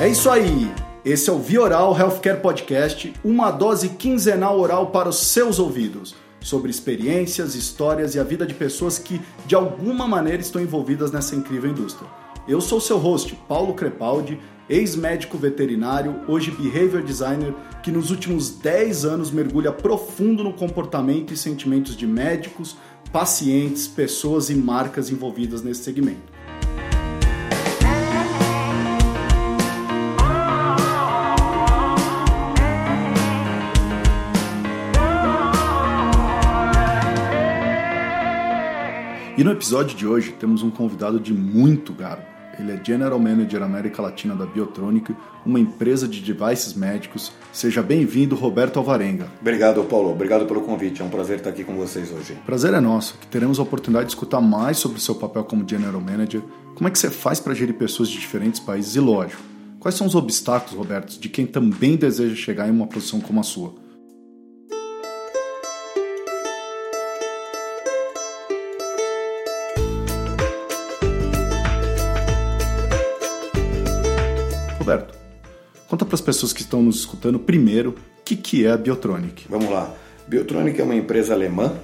É isso aí. Esse é o Vioral Healthcare Podcast, uma dose quinzenal oral para os seus ouvidos, sobre experiências, histórias e a vida de pessoas que de alguma maneira estão envolvidas nessa incrível indústria. Eu sou seu host, Paulo Crepaldi, ex-médico veterinário, hoje behavior designer, que nos últimos 10 anos mergulha profundo no comportamento e sentimentos de médicos, pacientes, pessoas e marcas envolvidas nesse segmento. E no episódio de hoje temos um convidado de muito garbo. Ele é General Manager América Latina da Biotronic, uma empresa de devices médicos. Seja bem-vindo, Roberto Alvarenga. Obrigado, Paulo. Obrigado pelo convite. É um prazer estar aqui com vocês hoje. Prazer é nosso, que teremos a oportunidade de escutar mais sobre o seu papel como General Manager, como é que você faz para gerir pessoas de diferentes países e, lógico, quais são os obstáculos, Roberto, de quem também deseja chegar em uma posição como a sua. Roberto, conta para as pessoas que estão nos escutando primeiro o que, que é a Biotronic. Vamos lá. Biotronic é uma empresa alemã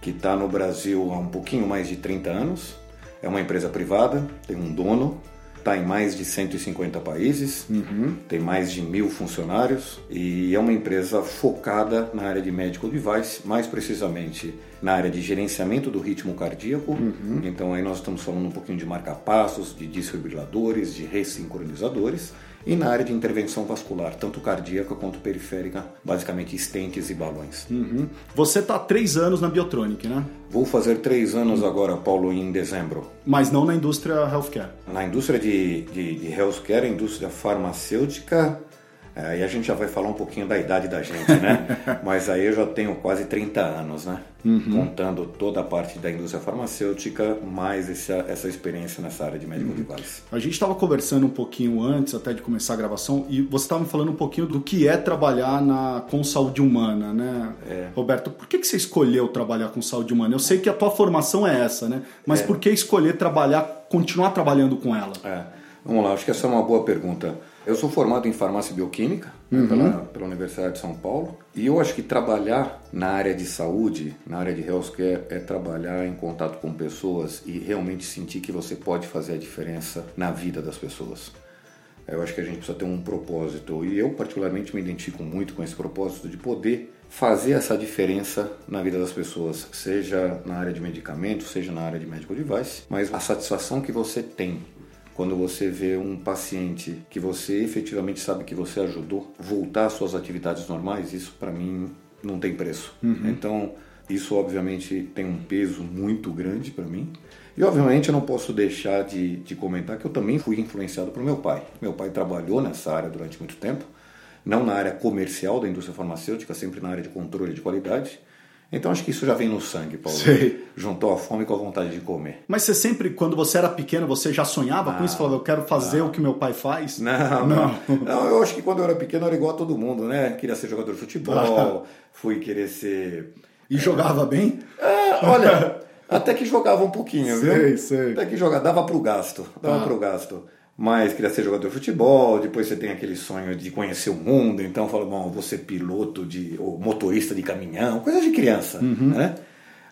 que está no Brasil há um pouquinho mais de 30 anos. É uma empresa privada, tem um dono, está em mais de 150 países, uhum. tem mais de mil funcionários e é uma empresa focada na área de medical device, mais precisamente na área de gerenciamento do ritmo cardíaco. Uhum. Então aí nós estamos falando um pouquinho de marca-passos, de desfibriladores, de ressincronizadores e na área de intervenção vascular, tanto cardíaca quanto periférica, basicamente estentes e balões. Uhum. Você está há três anos na Biotronic, né? Vou fazer três anos agora, Paulo, em dezembro. Mas não na indústria healthcare? Na indústria de, de, de healthcare, indústria farmacêutica, Aí a gente já vai falar um pouquinho da idade da gente, né? Mas aí eu já tenho quase 30 anos, né? Uhum. Contando toda a parte da indústria farmacêutica, mais essa, essa experiência nessa área de medical uhum. device. A gente estava conversando um pouquinho antes até de começar a gravação e você estava me falando um pouquinho do que é trabalhar na, com saúde humana, né? É. Roberto, por que, que você escolheu trabalhar com saúde humana? Eu sei que a tua formação é essa, né? Mas é. por que escolher trabalhar, continuar trabalhando com ela? É. Vamos lá, acho que essa é uma boa pergunta. Eu sou formado em farmácia bioquímica uhum. pela, pela, Universidade de São Paulo e eu acho que trabalhar na área de saúde, na área de healthcare, é trabalhar em contato com pessoas e realmente sentir que você pode fazer a diferença na vida das pessoas. Eu acho que a gente precisa ter um propósito e eu particularmente me identifico muito com esse propósito de poder fazer essa diferença na vida das pessoas, seja na área de medicamentos, seja na área de medical device, mas a satisfação que você tem quando você vê um paciente que você efetivamente sabe que você ajudou voltar às suas atividades normais, isso para mim não tem preço. Uhum. Então, isso obviamente tem um peso muito grande para mim. E obviamente eu não posso deixar de, de comentar que eu também fui influenciado por meu pai. Meu pai trabalhou nessa área durante muito tempo, não na área comercial da indústria farmacêutica, sempre na área de controle de qualidade. Então acho que isso já vem no sangue, Paulo. Sei. Juntou a fome com a vontade de comer. Mas você sempre, quando você era pequeno, você já sonhava ah, com isso? Falava, eu quero fazer não. o que meu pai faz? Não, não, não. eu acho que quando eu era pequeno eu era igual a todo mundo, né? Queria ser jogador de futebol, fui querer ser... E é... jogava bem? É, olha, até que jogava um pouquinho, sei, viu? Sei, Até que jogava, dava pro gasto, dava ah. pro gasto mas queria ser jogador de futebol, depois você tem aquele sonho de conhecer o mundo, então fala, bom, vou ser piloto de, ou motorista de caminhão, coisa de criança, uhum. né?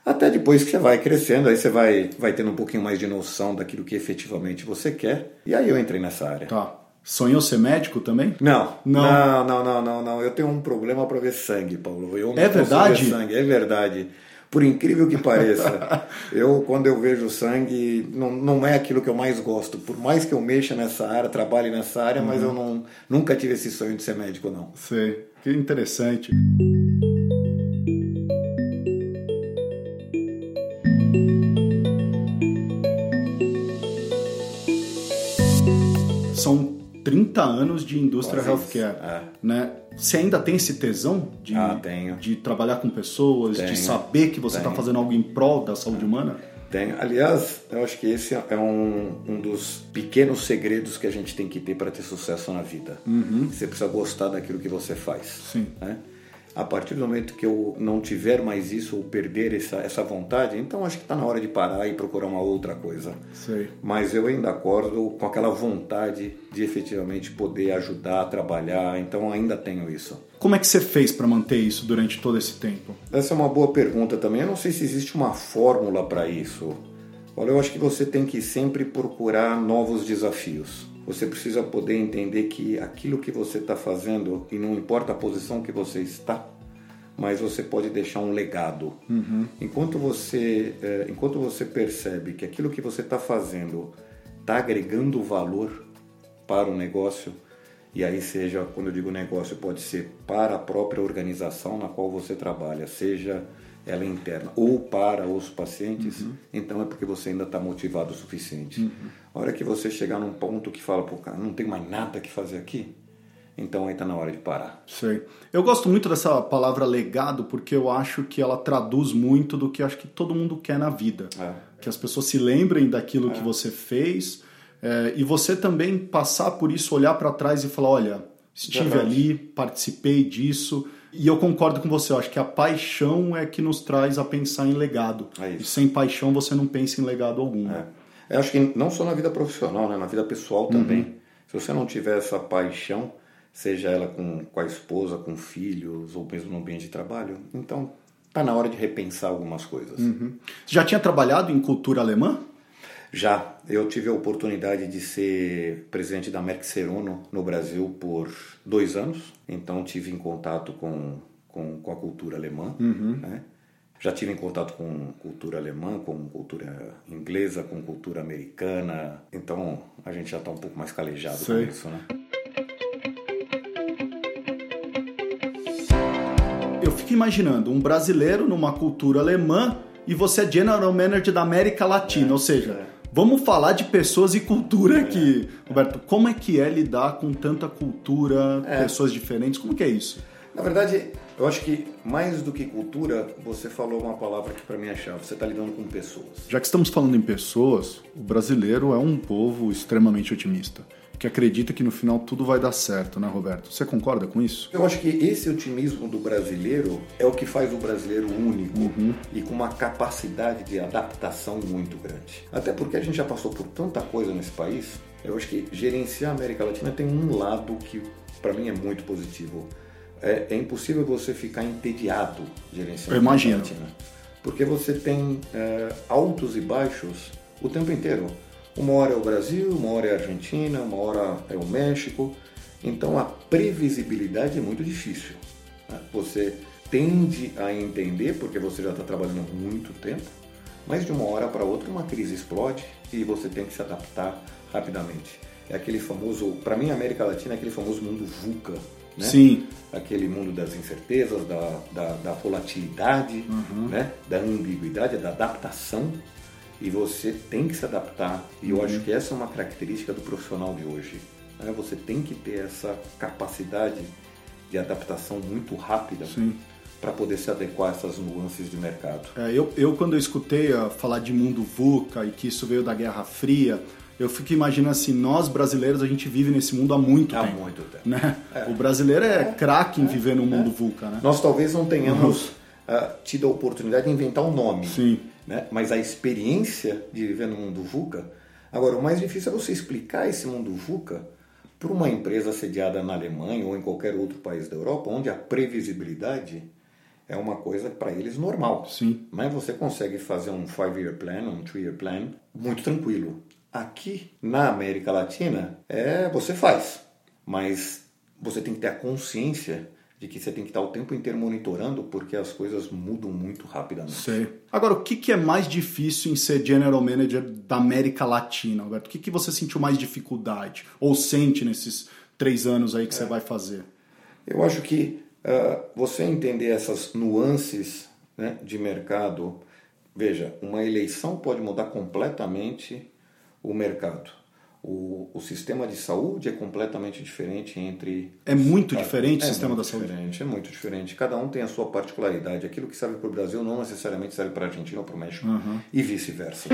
Até depois que você vai crescendo, aí você vai, vai tendo um pouquinho mais de noção daquilo que efetivamente você quer. E aí eu entrei nessa área. Tá. Sonhou ser médico também? Não. Não, não, não, não, não. não. Eu tenho um problema para ver sangue, Paulo. Eu é verdade? Sangue. É verdade. Por incrível que pareça, eu quando eu vejo sangue, não, não é aquilo que eu mais gosto. Por mais que eu mexa nessa área, trabalhe nessa área, uhum. mas eu não, nunca tive esse sonho de ser médico, não. Sei, que interessante. 30 anos de indústria Quase healthcare, é. né? Você ainda tem esse tesão de, ah, de trabalhar com pessoas, tenho, de saber que você está fazendo algo em prol da saúde humana? Tenho. Aliás, eu acho que esse é um, um dos pequenos segredos que a gente tem que ter para ter sucesso na vida. Uhum. Você precisa gostar daquilo que você faz. Sim. Né? A partir do momento que eu não tiver mais isso ou perder essa, essa vontade, então acho que está na hora de parar e procurar uma outra coisa. Sei. Mas eu ainda acordo com aquela vontade de efetivamente poder ajudar trabalhar, então ainda tenho isso. Como é que você fez para manter isso durante todo esse tempo? Essa é uma boa pergunta também. Eu não sei se existe uma fórmula para isso. Olha, eu acho que você tem que sempre procurar novos desafios. Você precisa poder entender que aquilo que você está fazendo, e não importa a posição que você está, mas você pode deixar um legado. Uhum. Enquanto você, é, enquanto você percebe que aquilo que você está fazendo está agregando valor para o negócio, e aí seja, quando eu digo negócio, pode ser para a própria organização na qual você trabalha, seja ela é interna ou para os pacientes, uhum. então é porque você ainda está motivado o suficiente. Uhum. A hora que você chegar num ponto que fala, pô, cara, não tem mais nada que fazer aqui, então aí está na hora de parar. Sei. Eu gosto muito dessa palavra legado porque eu acho que ela traduz muito do que acho que todo mundo quer na vida. É. Que as pessoas se lembrem daquilo é. que você fez é, e você também passar por isso, olhar para trás e falar, olha, estive Verdade. ali, participei disso e eu concordo com você, eu acho que a paixão é que nos traz a pensar em legado. É e sem paixão você não pensa em legado algum. É. Eu acho que não só na vida profissional, né? na vida pessoal também. Uhum. Se você não tiver essa paixão, seja ela com, com a esposa, com filhos ou mesmo no ambiente de trabalho, então tá na hora de repensar algumas coisas. Uhum. Você já tinha trabalhado em cultura alemã? Já. Eu tive a oportunidade de ser presidente da Merck Serono no Brasil por dois anos, então tive em contato com, com, com a cultura alemã. Uhum. Né? Já tive em contato com cultura alemã, com cultura inglesa, com cultura americana, então a gente já está um pouco mais calejado Sei. com isso, né? Eu fico imaginando um brasileiro numa cultura alemã e você é General Manager da América Latina, é, ou seja, é Vamos falar de pessoas e cultura aqui. Roberto, como é que é lidar com tanta cultura, é. pessoas diferentes? Como que é isso? Na verdade, eu acho que mais do que cultura, você falou uma palavra que para mim é chave. Você está lidando com pessoas. Já que estamos falando em pessoas, o brasileiro é um povo extremamente otimista que acredita que no final tudo vai dar certo, né, Roberto? Você concorda com isso? Eu acho que esse otimismo do brasileiro é o que faz o brasileiro único uhum. e com uma capacidade de adaptação muito grande. Até porque a gente já passou por tanta coisa nesse país. Eu acho que gerenciar a América Latina tem um lado que para mim é muito positivo. É, é, impossível você ficar entediado gerenciando Eu imagino. a América Latina. Porque você tem é, altos e baixos o tempo inteiro. Uma hora é o Brasil, uma hora é a Argentina, uma hora é o México. Então a previsibilidade é muito difícil. Né? Você tende a entender, porque você já está trabalhando há muito tempo, mas de uma hora para outra uma crise explode e você tem que se adaptar rapidamente. É aquele famoso, para mim a América Latina é aquele famoso mundo VUCA, né? Sim. Aquele mundo das incertezas, da, da, da volatilidade, uhum. né? da ambiguidade, da adaptação e você tem que se adaptar. E eu uhum. acho que essa é uma característica do profissional de hoje. Né? Você tem que ter essa capacidade de adaptação muito rápida para poder se adequar a essas nuances de mercado. É, eu, eu, quando eu escutei uh, falar de mundo VUCA e que isso veio da Guerra Fria, eu fico imaginando assim, nós brasileiros, a gente vive nesse mundo há muito há tempo. Há muito tempo. Né? É. O brasileiro é, é craque em viver no mundo é. VUCA. Né? Nós talvez não tenhamos uh, tido a oportunidade de inventar um nome. Sim né? mas a experiência de viver no mundo VUCA. Agora, o mais difícil é você explicar esse mundo VUCA para uma empresa sediada na Alemanha ou em qualquer outro país da Europa, onde a previsibilidade é uma coisa para eles normal. Sim. Mas você consegue fazer um five-year plan, um three-year plan, muito tranquilo. Aqui na América Latina, é você faz, mas você tem que ter a consciência de que você tem que estar o tempo inteiro monitorando porque as coisas mudam muito rapidamente. Sei. Agora, o que, é mais difícil em ser General Manager da América Latina, Alberto? O que, que você sentiu mais dificuldade? Ou sente nesses três anos aí que é. você vai fazer? Eu acho que uh, você entender essas nuances né, de mercado... Veja, uma eleição pode mudar completamente o mercado. O, o, sistema de saúde é completamente diferente entre. É muito diferente é o sistema da saúde? É muito diferente. Cada um tem a sua particularidade. Aquilo que serve para o Brasil não necessariamente serve para a Argentina ou para o México. Uhum. E vice-versa.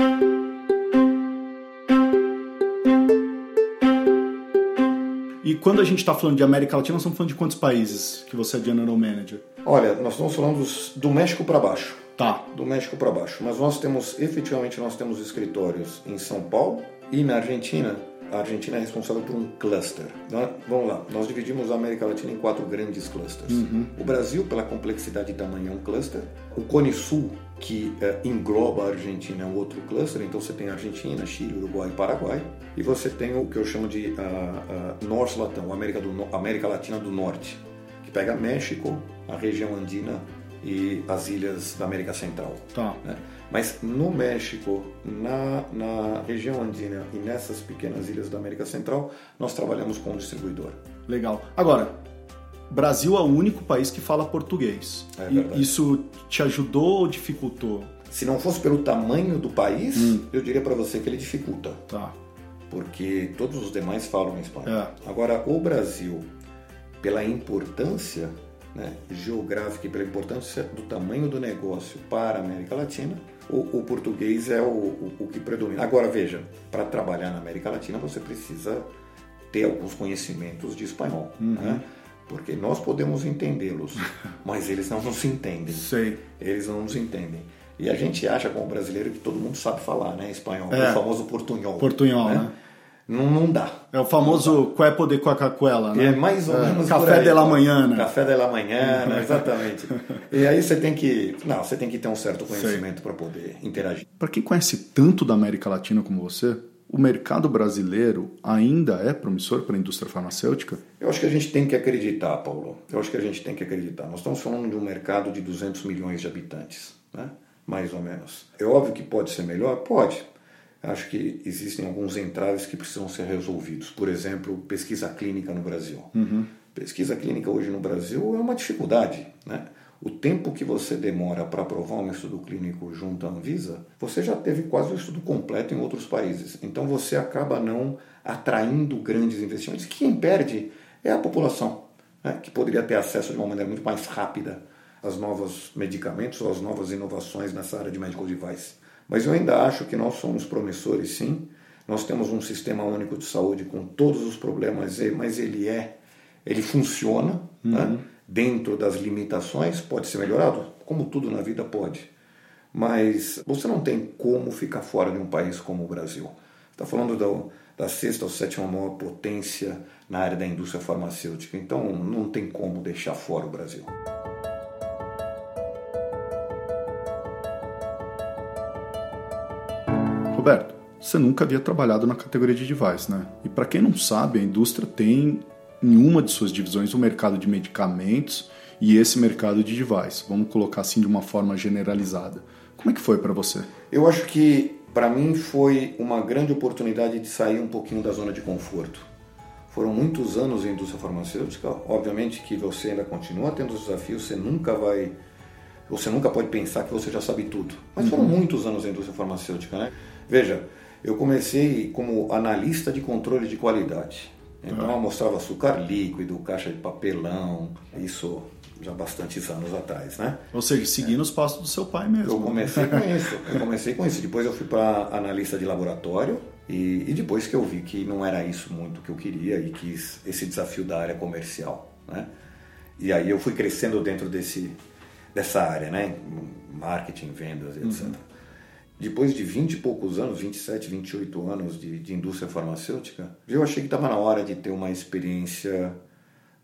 E quando a gente está falando de América Latina, nós estamos falando de quantos países que você é General Manager? Olha, nós estamos falando do México para baixo. Tá. Do México para baixo. Mas nós temos, efetivamente, nós temos escritórios em São Paulo e na Argentina. A Argentina é responsável por um cluster. Então, vamos lá, nós dividimos a América Latina em quatro grandes clusters. Uhum. O Brasil, pela complexidade e tamanho, é um cluster. O Cone Sul, que eh, engloba a Argentina, é um outro cluster. Então você tem Argentina, Chile, Uruguai e Paraguai. E você tem o que eu chamo de uh, uh, Norte Latão, América, do, América Latina do Norte, que pega México, a região andina e as ilhas da América Central. Tá. Né? Mas no México, na, na região andina e nessas pequenas ilhas da América Central, nós trabalhamos com um distribuidor. Legal. Agora, Brasil é o único país que fala português. É E verdade. isso te ajudou ou dificultou? Se não fosse pelo tamanho do país, eu diria para você que ele dificulta, Tá. porque todos os demais falam espanhol. É. Agora, o Brasil, pela importância né, geográfica e pela importância do tamanho do negócio para a América Latina, o, o português é o, o, o que predomina. Agora, veja, para trabalhar na América Latina você precisa ter alguns conhecimentos de espanhol, né? porque nós podemos entendê-los, mas eles não nos entendem. Sei. Eles não nos entendem. E a gente acha, como brasileiro, que todo mundo sabe falar né, espanhol, É. o famoso portunhol. Portunhol, né? Não, não dá. É o famoso qual é poder com a cacuela, né? É mais ou É, menos Café aí. de la manhã, né? Café de la manhã, né? exatamente. e aí você tem que, não, você tem que ter um certo conhecimento para poder interagir. Para quem conhece tanto da América Latina como você, o mercado brasileiro ainda é promissor para a indústria farmacêutica? Eu acho que a gente tem que acreditar, Paulo. Eu acho que a gente tem que acreditar. Nós estamos falando de um mercado de 200 milhões de habitantes, né? mais ou menos. É óbvio que pode ser melhor? Pode. Acho que existem alguns entraves que precisam ser resolvidos. Por exemplo, pesquisa clínica no Brasil. Pesquisa clínica hoje no Brasil é uma dificuldade. Né? O tempo que você demora para aprovar um estudo clínico junto à Anvisa, você já teve quase o estudo completo em outros países. Então você acaba não atraindo grandes investimentos. Quem perde é a população, né? que poderia ter acesso de uma maneira muito mais rápida aos novos medicamentos ou às novas inovações nessa área de medical device. Mas eu ainda acho que nós somos promissores, sim. Nós temos um sistema único de saúde com todos os problemas, mas ele é, ele funciona né? dentro das limitações. Pode ser melhorado, como tudo na vida pode. Mas você não tem como ficar fora de um país como o Brasil. Está falando do, da sexta ou sétima maior potência na área da indústria farmacêutica. Então não tem como deixar fora o Brasil. Roberto, você nunca havia trabalhado na categoria de device, né? E para quem não sabe, a indústria tem em uma de suas divisões o mercado de medicamentos e esse mercado de device. Vamos colocar assim de uma forma generalizada. Como é que foi para você? Eu acho que para mim foi uma grande oportunidade de sair um pouquinho da zona de conforto. Foram muitos anos em indústria farmacêutica. Obviamente que você ainda continua tendo os desafios, você nunca vai você nunca pode pensar que você já sabe tudo. Mas foram muitos anos em indústria farmacêutica, né? Veja, eu comecei como analista de controle de qualidade. Então eu mostrava açúcar líquido, caixa de papelão, isso já bastantes anos atrás, né? Ou seja, seguindo os passos do seu pai mesmo. Eu comecei com isso. Eu comecei com isso. Depois eu fui para analista de laboratório e, e, depois que eu vi que não era isso muito que eu queria e quis esse desafio da área comercial, né? E aí eu fui crescendo dentro desse dessa área, né? Marketing, vendas, etc. Uhum. Depois de 20 e poucos anos, 27, 28 anos de, de indústria farmacêutica, eu achei que estava na hora de ter uma experiência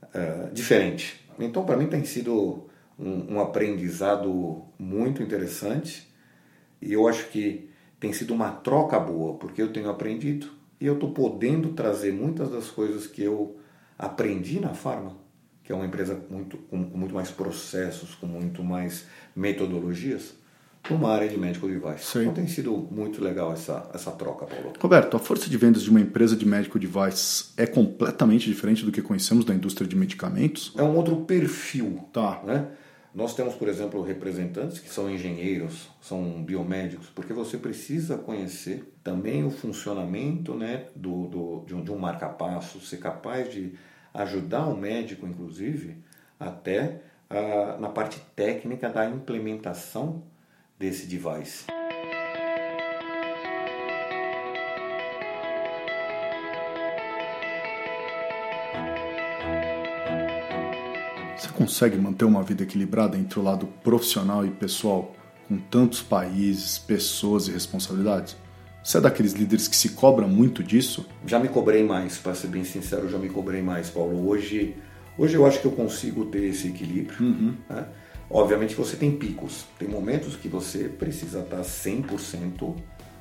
uh, diferente. Então, para mim, tem sido um, um, aprendizado muito interessante e eu acho que tem sido uma troca boa, porque eu tenho aprendido e eu estou podendo trazer muitas das coisas que eu aprendi na Farma, que é uma empresa muito, com, com muito mais processos, com muito mais metodologias, uma área de medical device. Sim. Então tem sido muito legal essa, essa troca, Paulo. Roberto, a força de vendas de uma empresa de medical device é completamente diferente do que conhecemos da indústria de medicamentos? É um outro perfil. Tá. Né? Nós temos, por exemplo, representantes que são engenheiros, são biomédicos, porque você precisa conhecer também o funcionamento né, do, do, de um, de um marca-passo, ser capaz de ajudar o médico, inclusive, até uh, na parte técnica da implementação desse device. Você consegue manter uma vida equilibrada entre o lado profissional e pessoal, com tantos países, pessoas e responsabilidades? Você é daqueles líderes que se cobra muito disso? Já me cobrei mais, para ser bem sincero, já me cobrei mais, Paulo. Hoje, hoje eu acho que eu consigo ter esse equilíbrio. Uhum. Né? Obviamente você tem picos, tem momentos que você precisa estar 100%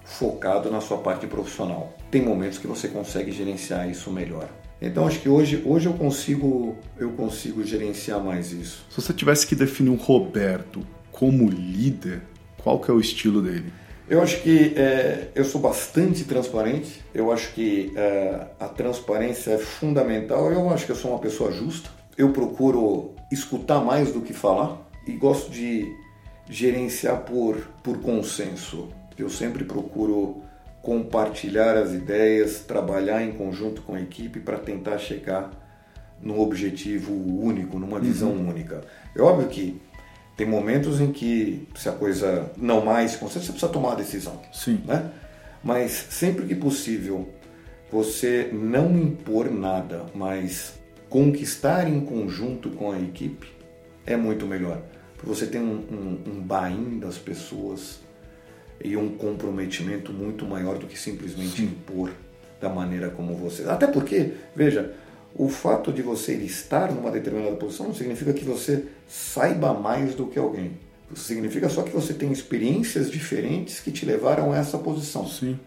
focado na sua parte profissional. Tem momentos que você consegue gerenciar isso melhor. Então acho que hoje, hoje eu consigo eu consigo gerenciar mais isso. Se você tivesse que definir um Roberto como líder, qual que é o estilo dele? Eu acho que é, eu sou bastante transparente. Eu acho que é, a transparência é fundamental. Eu acho que eu sou uma pessoa justa. Eu procuro escutar mais do que falar e gosto de gerenciar por, por consenso. Eu sempre procuro compartilhar as ideias, trabalhar em conjunto com a equipe para tentar chegar num objetivo único, numa visão uhum. única. É óbvio que tem momentos em que se a coisa não mais você precisa tomar a decisão. Sim. Né? Mas sempre que possível, você não impor nada, mas conquistar em conjunto com a equipe é muito melhor. Você tem um, um, um buy-in das pessoas e um comprometimento muito maior do que simplesmente Sim. impor da maneira como você. Até porque, veja, o fato de você estar numa determinada posição não significa que você saiba mais do que alguém. Significa só que você tem experiências diferentes que te levaram a essa posição. Sim.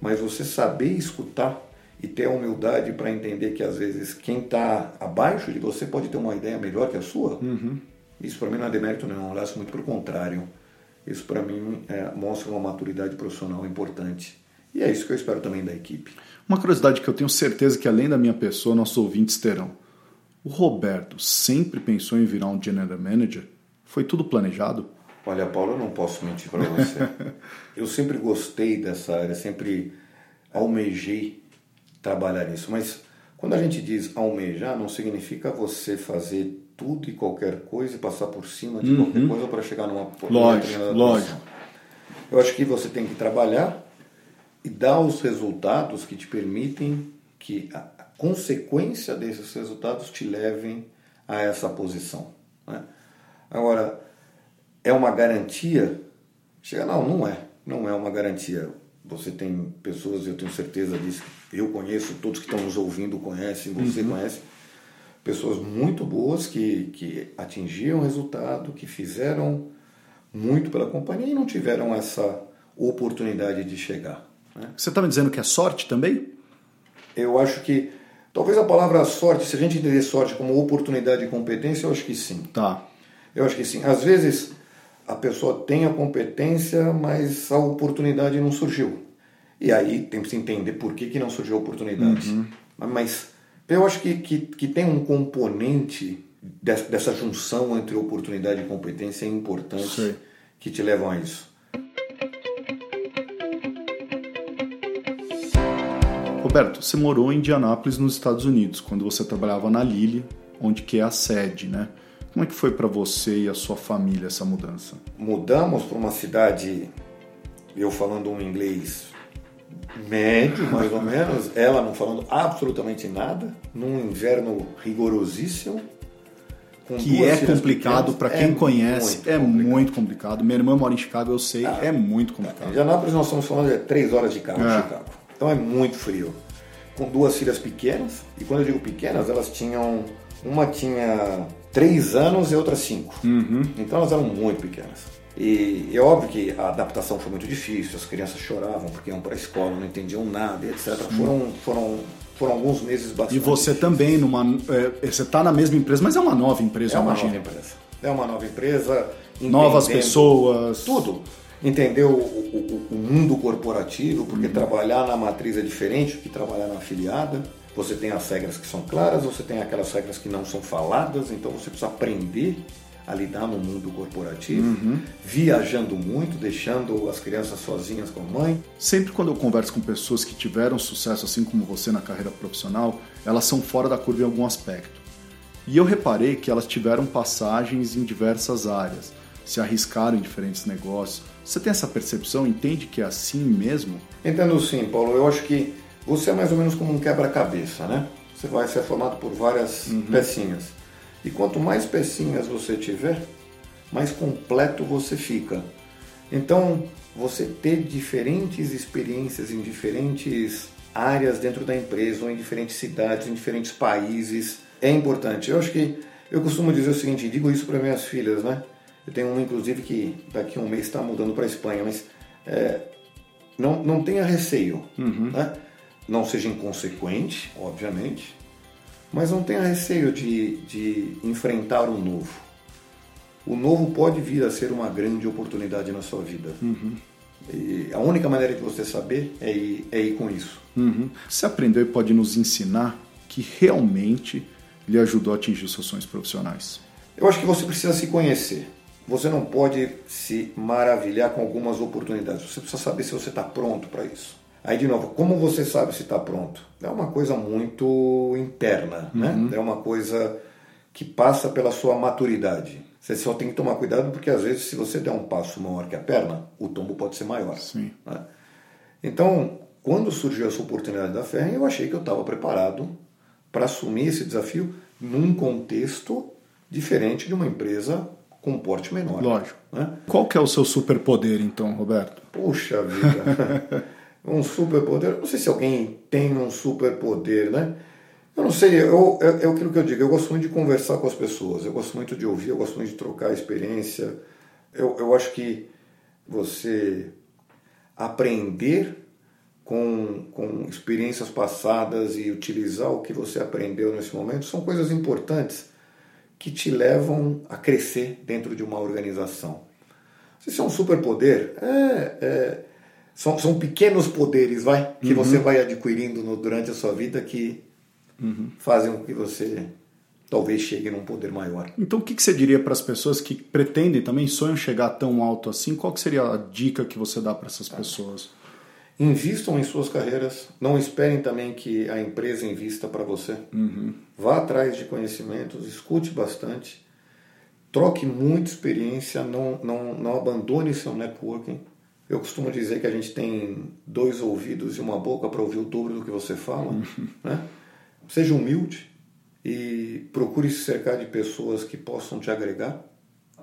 Mas você saber escutar e ter a humildade para entender que às vezes quem está abaixo de você pode ter uma ideia melhor que a sua, uhum. Isso para mim não é demérito não, aliás, muito pelo contrário. Isso para mim é, mostra uma maturidade profissional importante. E é isso que eu espero também da equipe. Uma curiosidade que eu tenho certeza que além da minha pessoa, nossos ouvintes terão. O Roberto sempre pensou em virar um general manager? Foi tudo planejado? Olha, Paulo, eu não posso mentir para você. eu sempre gostei dessa área, sempre almejei trabalhar nisso. Mas quando a gente diz almejar, não significa você fazer tudo e qualquer coisa e passar por cima de uhum. qualquer coisa para chegar numa lógico, lógico. Eu acho que você tem que trabalhar e dar os resultados que te permitem que a consequência desses resultados te levem a essa posição. Né? Agora, é uma garantia? Chega, não, não é. Não é uma garantia. Você tem pessoas, eu tenho certeza disso, eu conheço, todos que estão nos ouvindo conhecem, você uhum. conhece, pessoas muito boas que, que atingiram resultado, que fizeram muito pela companhia e não tiveram essa oportunidade de chegar. Né? Você está me dizendo que é sorte também? Eu acho que talvez a palavra sorte, se a gente entender sorte como oportunidade e competência, eu acho que sim. Tá. Eu acho que sim. Às vezes a pessoa tem a competência, mas a oportunidade não surgiu. E aí tem que se entender por que, que não surgiu a oportunidade. Uhum. Mas eu acho que, que, que tem um componente dessa, junção entre oportunidade e competência importante Sei. que te levam a isso. Roberto, você morou em Indianápolis, nos Estados Unidos, quando você trabalhava na Lilly, onde que é a sede, né? Como é que foi para você e a sua família essa mudança? Mudamos para uma cidade, eu falando um inglês médio, mais ou menos, ela não falando absolutamente nada, num inverno rigorosíssimo. que é complicado para quem é conhece, muito é complicado. muito complicado. Minha irmã mora em Chicago, eu sei, ah, é muito complicado. Em Indianápolis nós estamos falando de três horas de carro é. em Chicago. Então é muito frio. Com duas filhas pequenas, e quando eu digo pequenas, elas tinham. Uma tinha três anos e outra cinco. Uhum. Então elas eram muito pequenas. E é óbvio que a adaptação foi muito difícil, as crianças choravam porque iam para a escola, não entendiam nada, etc. Foram, foram, foram alguns meses bastante. E você difíceis. também, numa, é, você está na mesma empresa, mas é uma nova empresa, É uma nova empresa. É uma nova empresa. Novas pessoas. Tudo. Entender o, o, o mundo corporativo, porque uhum. trabalhar na matriz é diferente do que trabalhar na afiliada. Você tem as regras que são claras, você tem aquelas regras que não são faladas, então você precisa aprender a lidar no mundo corporativo, uhum. viajando muito, deixando as crianças sozinhas com a mãe. Sempre quando eu converso com pessoas que tiveram sucesso, assim como você na carreira profissional, elas são fora da curva em algum aspecto. E eu reparei que elas tiveram passagens em diversas áreas, se arriscaram em diferentes negócios. Você tem essa percepção? Entende que é assim mesmo? Entendo sim, Paulo. Eu acho que você é mais ou menos como um quebra-cabeça, né? Você vai ser formado por várias uhum. pecinhas. E quanto mais pecinhas você tiver, mais completo você fica. Então, você ter diferentes experiências em diferentes áreas dentro da empresa, ou em diferentes cidades, em diferentes países, é importante. Eu acho que eu costumo dizer o seguinte, digo isso para minhas filhas, né? Eu tenho uma, inclusive, que daqui a um mês está mudando para a Espanha, mas é, não, não tenha receio, uhum. né? Não seja inconsequente, obviamente, mas não tenha receio de, de enfrentar o novo. O novo pode vir a ser uma grande oportunidade na sua vida. Uhum. E a única maneira de você saber é ir, é ir com isso. Uhum. Você aprendeu e pode nos ensinar que realmente lhe ajudou a atingir seus sonhos profissionais? Eu acho que você precisa se conhecer. Você não pode se maravilhar com algumas oportunidades. Você precisa saber se você está pronto para isso. Aí, de novo, como você sabe se está pronto? É uma coisa muito interna, né? uhum. né? É uma coisa que passa pela sua maturidade. Você só tem que tomar cuidado porque, às vezes, se você der um passo maior que a perna, o tombo pode ser maior. Sim. Né? Então, quando surgiu essa oportunidade da Ferro, eu achei que eu estava preparado para assumir esse desafio num contexto diferente de uma empresa com um porte menor. Lógico. Né? Qual que é o seu superpoder, então, Roberto? Puxa vida! um superpoder. Não sei se alguém tem um superpoder, né? Eu não sei, eu, é, é aquilo que eu digo, eu gosto muito de conversar com as pessoas, eu gosto muito de ouvir, eu gosto muito de trocar experiência. Eu, eu acho que você aprender com, com experiências passadas e utilizar o que você aprendeu nesse momento são coisas importantes que te levam a crescer dentro de uma organização. Se isso é um superpoder, é, é são, são pequenos poderes, vai, que uhum. você vai adquirindo no, durante a sua vida que uhum. fazem com que você talvez chegue num poder maior. Então, o que, que você diria para as pessoas que pretendem também sonham chegar tão alto assim? Qual seria a dica que você dá para essas pessoas? Invistam em suas carreiras. Não esperem também que a empresa invista para você. Uhum. Vá atrás de conhecimentos, escute bastante, troque muita experiência, não, não, não abandone seu networking. Eu costumo dizer que a gente tem dois ouvidos e uma boca para ouvir o dobro do que você fala. Uhum. Né? Seja humilde e procure se cercar de pessoas que possam te agregar.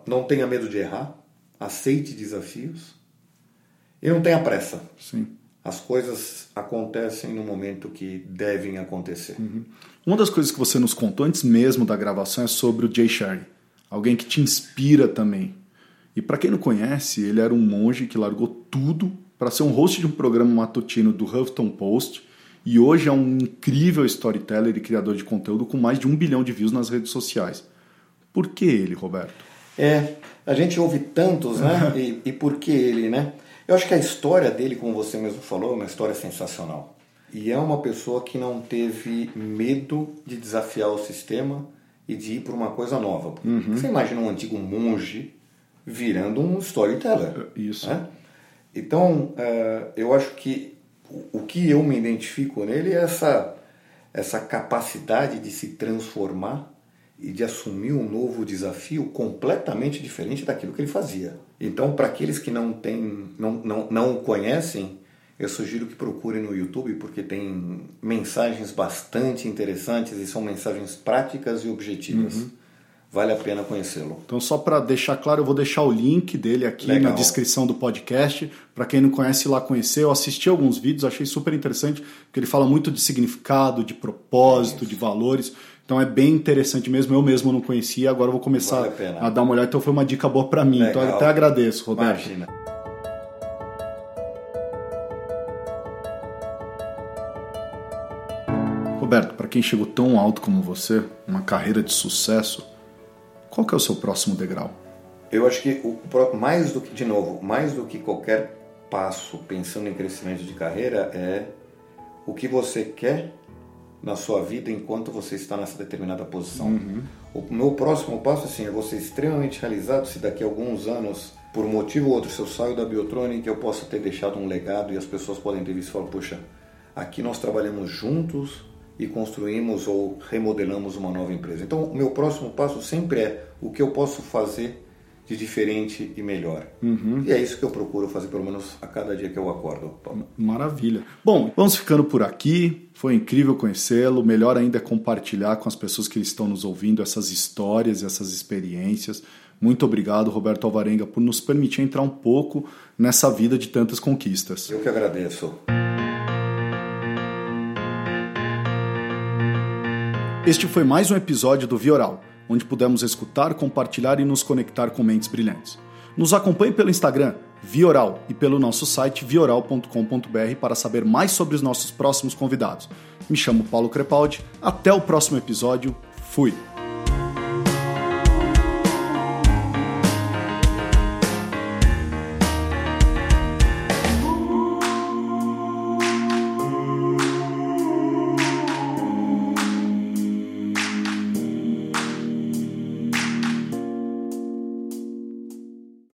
Não tenha medo de errar. Aceite desafios. E não tenha pressa. Sim. As coisas acontecem no momento que devem acontecer. Uhum. Uma das coisas que você nos contou antes mesmo da gravação é sobre o Jay Sherry. Alguém que te inspira também. E para quem não conhece, ele era um monge que largou tudo para ser um host de um programa matutino do Huffington Post e hoje é um incrível storyteller e criador de conteúdo com mais de um bilhão de views nas redes sociais. Por que ele, Roberto? É, a gente ouve tantos, né? e, e por que ele, né? Eu acho que a história dele, como você mesmo falou, é uma história sensacional. E é uma pessoa que não teve medo de desafiar o sistema e de ir por uma coisa nova. Uhum. Você imagina um antigo monge virando um storyteller. Isso. Né? Então, uh, eu acho que o, que eu me identifico nele é essa, essa capacidade de se transformar e de assumir um novo desafio completamente diferente daquilo que ele fazia. Então, para aqueles que não têm, não, não, não o conhecem, eu sugiro que procurem no YouTube porque tem mensagens bastante interessantes e são mensagens práticas e objetivas. Uhum vale a pena conhecê-lo. Então, só para deixar claro, eu vou deixar o link dele aqui Legal. na descrição do podcast. Para quem não conhece, ir lá conhecer. Eu assisti alguns vídeos, achei super interessante, porque ele fala muito de significado, de propósito, de valores. Então é bem interessante mesmo. Eu mesmo não conhecia, agora vou começar vale a, a, dar uma olhada. Então foi uma dica boa para mim. Legal. Então eu até agradeço, Roberto. Imagina. Roberto, para quem chegou tão alto como você, uma carreira de sucesso, qual que é o seu próximo degrau? Eu acho que o mais do que de novo, mais do que qualquer passo pensando em crescimento de carreira é o que você quer na sua vida enquanto você está nessa determinada posição. Uhum. O meu próximo passo assim, é você extremamente realizado se daqui a alguns anos, por um motivo ou outro, se eu saio da Biotronic, eu possa ter deixado um legado e as pessoas podem ter visto e falar, puxa, aqui nós trabalhamos juntos e construímos ou remodelamos uma nova empresa. Então, o meu próximo passo sempre é o que eu posso fazer de diferente e melhor. Uhum. E é isso que eu procuro fazer, pelo menos a cada dia que eu acordo. Maravilha. Bom, vamos ficando por aqui. Foi incrível conhecê-lo. Melhor ainda é compartilhar com as pessoas que estão nos ouvindo essas histórias, essas experiências. Muito obrigado, Roberto Alvarenga, por nos permitir entrar um pouco nessa vida de tantas conquistas. Eu que agradeço. Este foi mais um episódio do Vioral, onde pudemos escutar, compartilhar e nos conectar com mentes brilhantes. Nos acompanhe pelo Instagram, Vioral, e pelo nosso site vioral.com.br para saber mais sobre os nossos próximos convidados. Me chamo Paulo Crepaldi, até o próximo episódio, fui!